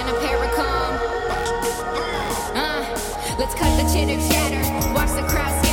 in a paracom. Uh, let's cut the chitter chatter, watch the crowd.